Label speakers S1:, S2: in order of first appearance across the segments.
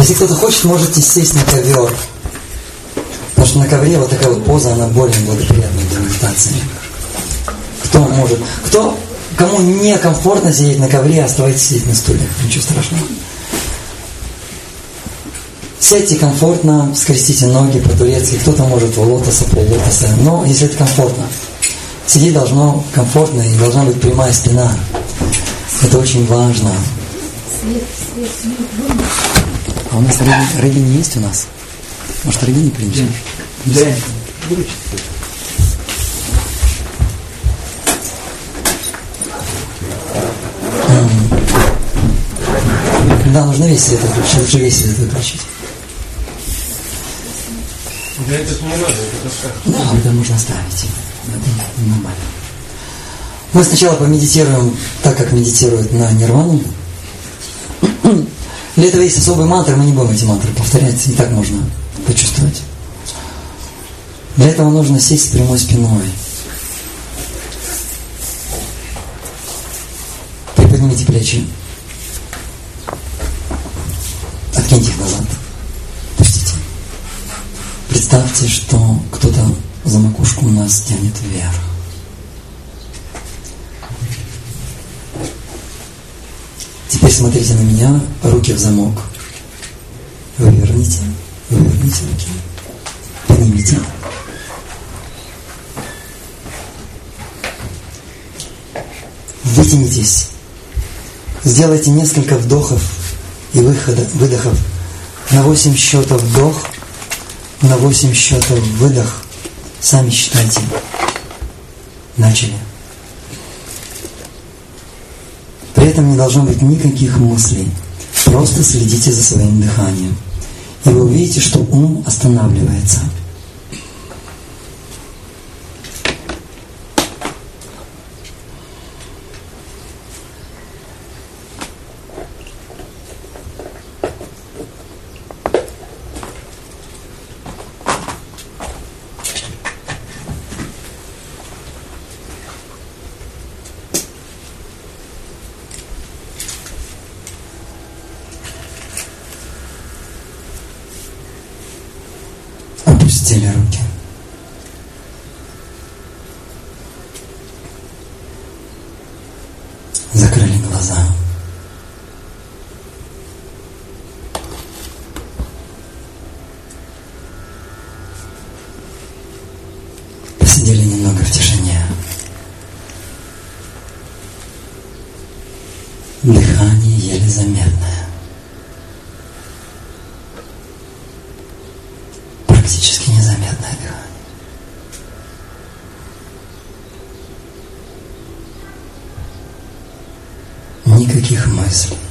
S1: Если кто-то хочет, можете сесть на ковер. Потому что на ковре вот такая вот поза, она более благоприятная для медитации. Кто может? Кто, кому некомфортно сидеть на ковре, оставайтесь сидеть на стуле. Ничего страшного. Сядьте комфортно, скрестите ноги по-турецки. Кто-то может в лотоса, поллотоса. Но если это комфортно. Сидеть должно комфортно и должна быть прямая спина. Это очень важно. А у нас рыби не есть у нас? Может, рыби не принесешь? Да. Да, нужно весь свет выключить. Лучше весь свет выключить.
S2: Да это не надо, это
S1: Да, это нужно ставить. Это нормально. Мы сначала помедитируем так, как медитируют на нирвану. Для этого есть особые мантры, мы не будем эти мантры повторять, и так можно почувствовать. Для этого нужно сесть с прямой спиной. Приподнимите плечи. Откиньте их назад. Пустите. Представьте, что кто-то за макушку у нас тянет вверх. Теперь смотрите на меня, руки в замок. Выверните, выверните руки. Поднимите. Вытянитесь. Сделайте несколько вдохов и выхода, выдохов. На 8 счетов вдох, на 8 счетов выдох. Сами считайте. Начали. Этом не должно быть никаких мыслей. Просто следите за своим дыханием. И вы увидите, что ум останавливается – опустили руки. Закрыли глаза. Посидели немного в тишине. Дыхание еле заметное. Незаметное дыхание. Никаких мыслей.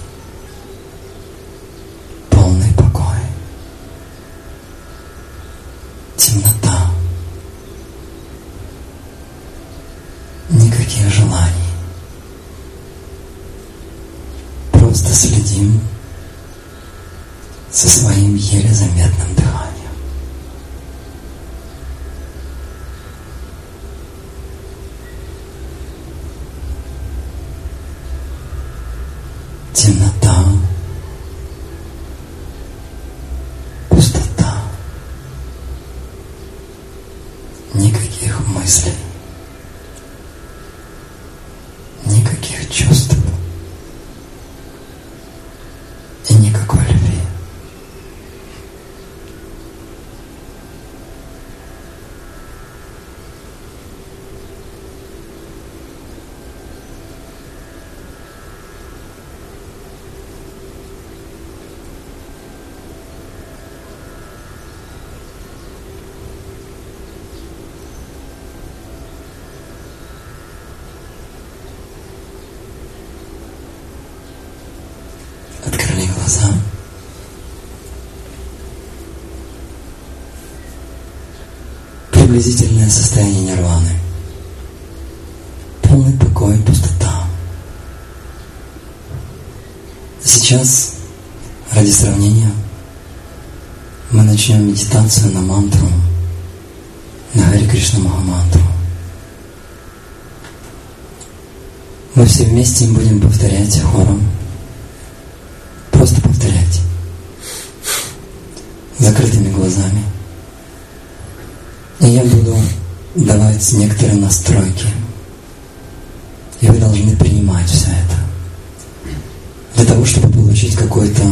S1: Темнота, пустота, никаких мыслей, никаких чувств и никакой любви. Открыли глаза. Приблизительное состояние нирваны. Полный покой и пустота. Сейчас, ради сравнения, мы начнем медитацию на мантру, на Хари Кришна Махамантру. Мы все вместе будем повторять хором. Просто повторять. закрытыми глазами. И я буду давать некоторые настройки. И вы должны принимать все это. Для того, чтобы получить какой-то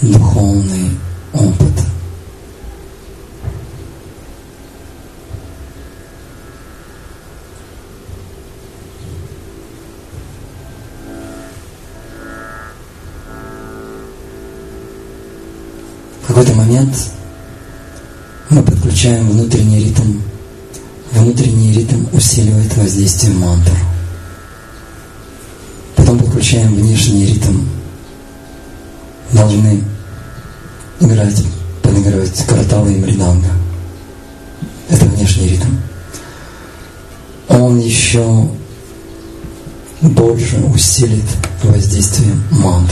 S1: духовный опыт. В какой-то момент мы подключаем внутренний ритм. Внутренний ритм усиливает воздействие мантр. Потом подключаем внешний ритм. Должны играть, подыгрывать караталы и мриданга. Это внешний ритм. Он еще больше усилит воздействие мантр.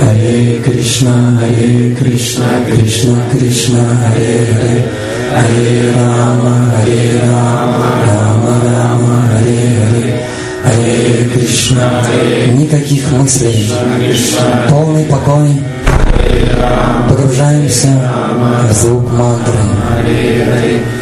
S1: Харе Кришна, Харе Кришна, Кришна Кришна, Харе Харе, Харе Рама, Харе Рама, Рама Рама, Харе Харе, Харе Кришна, никаких мыслей, полный покой, погружаемся в звук мантры.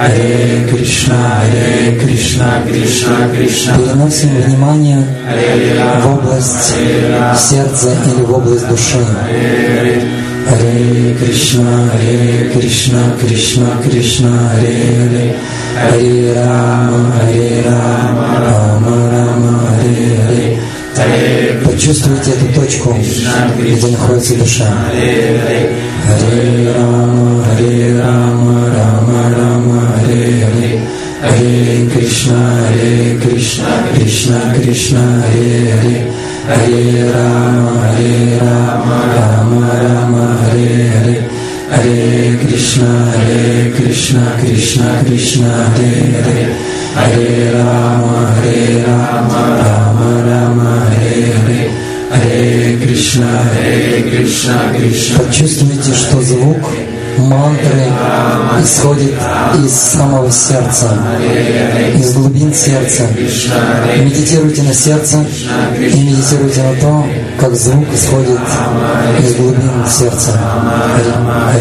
S1: Харе Кришна, Харе Кришна, Кришна Кришна. Переносим внимание в область сердца или в область души. Харе Кришна, Харе Кришна, Кришна Кришна, Харе Харе, Харе Рама, Харе Рама, Рама Рама, Харе Харе. Почувствуйте эту точку, где находится душа. Харе Рама, Харе Рама, Рама Рама, Харе Кришна, Харе Кришна, Кришна Кришна, Харе Харе. Харе Рама, Харе Рама, Рама Рама, Харе Харе. Харе Кришна, Харе Кришна, Кришна Кришна, Харе Харе. Харе Рама, Харе Рама, Рама Рама, Харе Харе. Харе Кришна, Харе Кришна, Кришна. Почувствуйте, что звук мантры исходит из самого сердца, из глубин сердца. Медитируйте на сердце и медитируйте на то, как звук исходит из глубин сердца. Харе,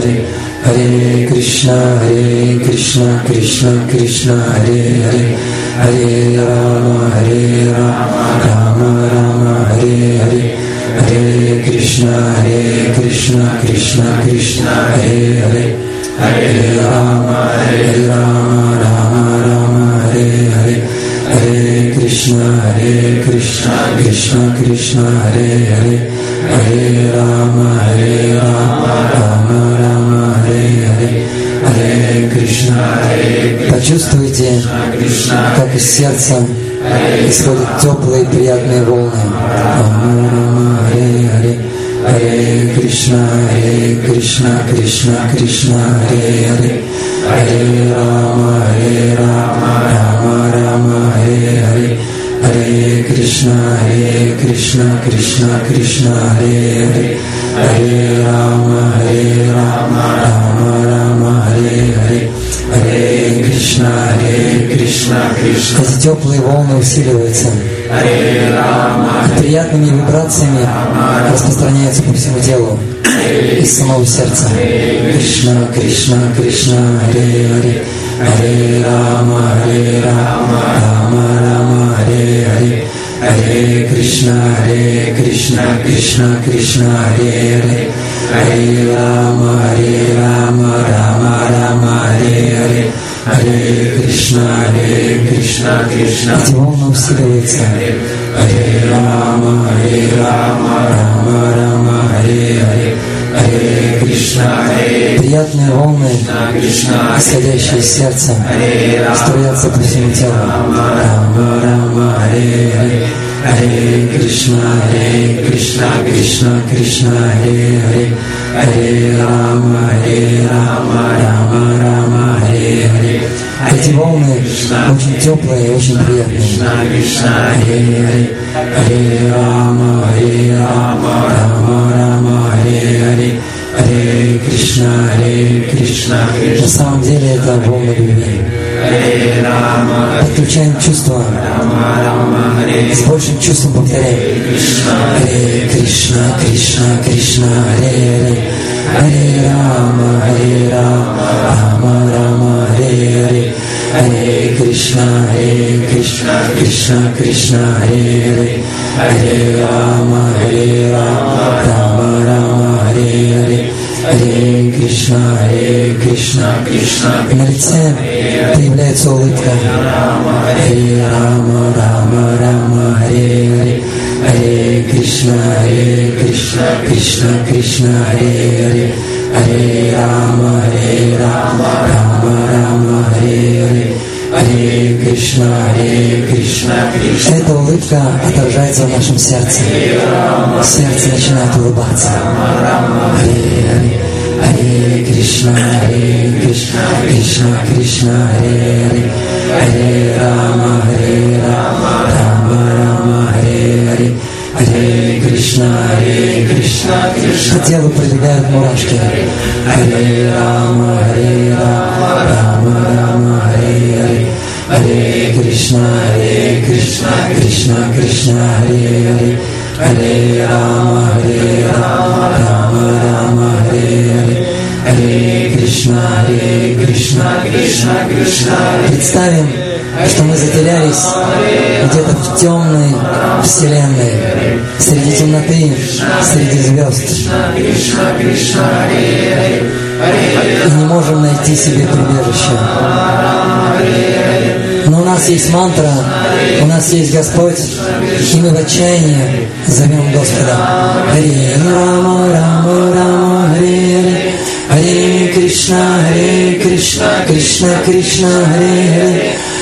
S1: Харе, Харе Кришна, Харе Кришна, Кришна Кришна, Харе Харе, Харе Рама, Харе Рама, Рама Рама, Харе Харе. Харе Кришна, Харе Кришна, Кришна Кришна, Харе Харе, Харе Рама, Харе Рама, Рама Рама, Харе Харе, Харе Кришна, Харе Кришна, Кришна Кришна, Харе Харе, Харе Рама, Харе Рама, Рама Рама, Харе Харе, Харе Кришна, Харе Почувствуйте, как из сердца исходят теплые приятные волны. Харе Кришна, Харе Кришна, Кришна Кришна, Харе Харе, Харе Рама, Харе Рама, Рама Рама, Харе Харе, Харе Кришна, Харе Кришна, Кришна Кришна, Харе Харе, Харе Рама, Харе Рама, Рама Рама, Харе Харе, Харе Кришна, Харе Кришна, Кришна. Эти теплые волны усиливаются. И приятными вибрациями распространяются по всему телу из самого сердца. Кришна, Кришна, Кришна, Харе Харе, Харе Рама, Харе Рама, Рама Рама, Харе Харе, Hare Krishna, Hare Krishna, Krishna Krishna, Hare Hare, Hare Rama, Hare Rama, Rama Rama, Hare Hare, Hare Krishna, Hare Krishna, Krishna. Эти волны усиливаются. Hare Rama, Hare Rama, Rama Rama, Hare Hare, Hare Krishna, Hare Приятные волны, исходящие из сердца, струятся по всему телу. Рама Рама, Hare Hare. Hare Krishna, Hare Krishna, Krishna Krishna, Hare Hare, Hare Rama, Hare Rama, Rama Rama, Hare Hare. Эти волны очень теплые и очень приятные. Hare Hare, Hare Rama, Hare Кришна, Hare Кришна, На самом деле это волны любви. Подключаем чувства. С большим чувством повторяем. Hare Кришна, Кришна, Кришна, Hare Hare. Hare Rama, Hare Rama, Rama Rama, Hare Hare. Hare Krishna, Hare Krishna, Krishna Krishna, Hare Hare. Hare Rama, Hare Rama, Rama Rama, Hare. Hare Krishna, Hare Krishna, Krishna. И на лице появляется улыбка. Hare Rama, Rama Rama, Hare Hare. Hare Krishna, Hare Krishna, Krishna Krishna, Hare Hare. Hare Rama, Hare Rama, Rama Rama, Hare Hare. Hare Krishna, Hare Krishna, Krishna. Эта улыбка отражается в нашем сердце. Сердце начинает улыбаться. Hare Hare. Hare Krishna, Hare Krishna, Krishna Krishna, Hare Hare, Hare Rama, Hare Rama, Rama Rama, Hare, Krishna, Hare Krishna, Krishna. По телу пробегают мурашки. Hare Rama, Hare Rama, Rама Rama, Hare Hare, Hare Krishna, Hare Krishna, Krishna Krishna, Hare Hare, Hare Rama, Hare Rama, Rama Rama, Hare Hare, Hare Krishna, Hare Krishna, Krishna Krishna. Представим, что мы затерялись где-то в темной вселенной, среди темноты, среди звезд. И не можем найти себе прибежище. Но у нас есть мантра, у нас есть Господь, и мы в отчаянии зовем Господа. Харе Рама, Рама, Рама, Харе, Харе Кришна, Харе Кришна, Кришна Кришна, Харе Харе,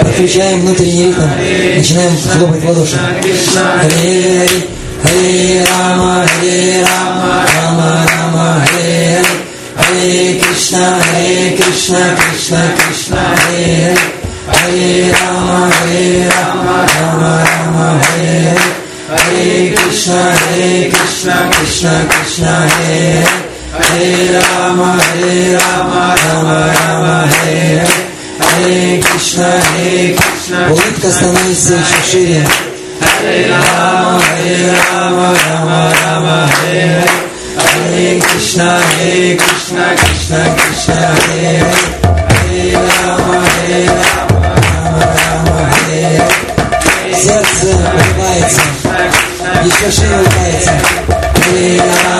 S1: Подключаем внутренний ритм, начинаем хлопать в ладоши. Харе, Харе Рама, Харе Рама, Рама Рама, Харе Харе. Hare Krishna, Hare Krishna, Krishna Krishna, Hare Hare, Hare Rama, Hare Rama, Rama Rama, Hare Hare, Hare Krishna, Hare Krishna, Krishna Krishna, Hare Hare, Hare Rama, Hare Rama, Rama Rama, Hare Hare, Hare Krishna, Hare Krishna. Улыбка становится еще шире. Hare Rama, Hare Rama, Rama Rama, Hare Hare. Hare Krishna, Hare Krishna, Krishna Krishna, Hare Hare, Hare Rama, Hare Rama, Rama Rama, Hare Hare. Сердце улыбается, еще шире улыбается. Hare Rama,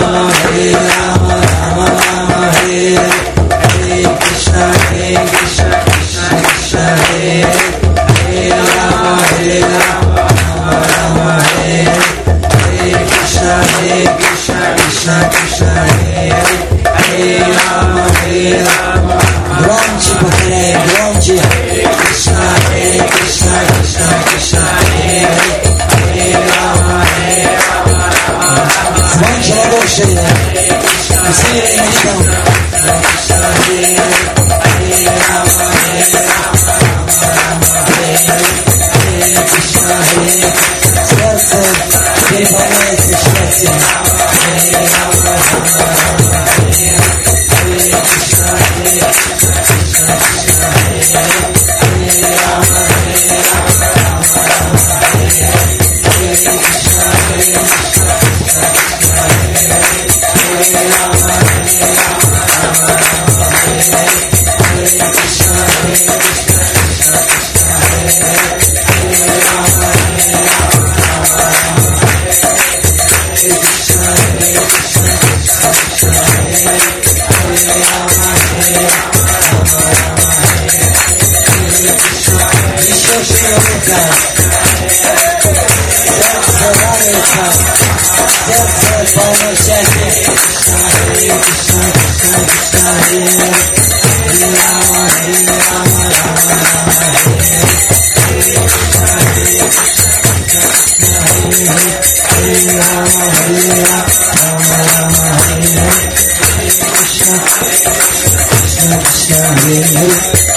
S1: Hare Krishna, Hare Krishna, Hare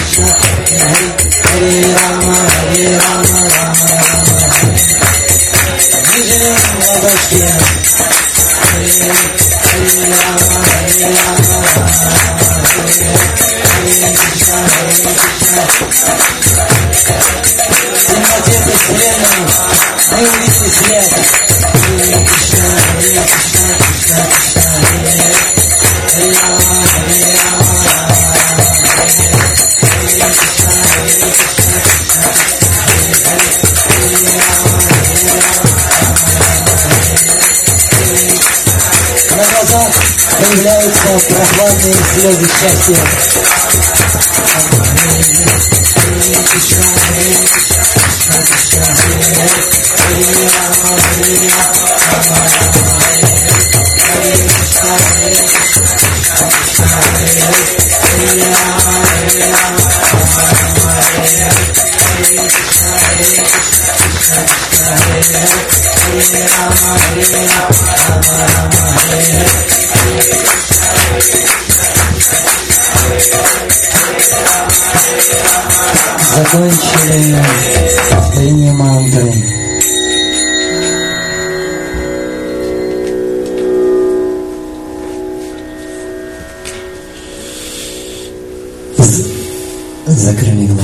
S1: Krishna, Hare maravilhoso de sete anos. Adventure in your mountain. закрыли глаза.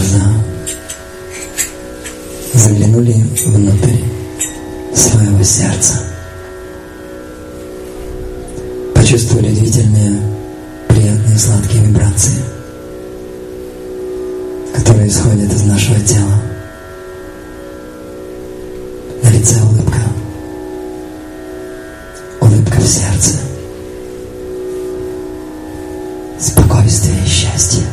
S1: спокойствие и счастье.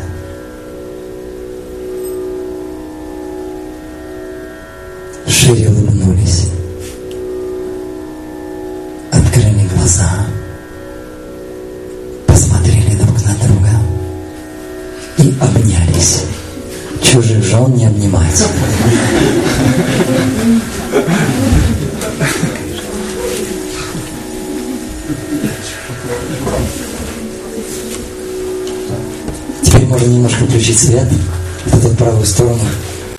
S1: цвет, вот эту правую сторону.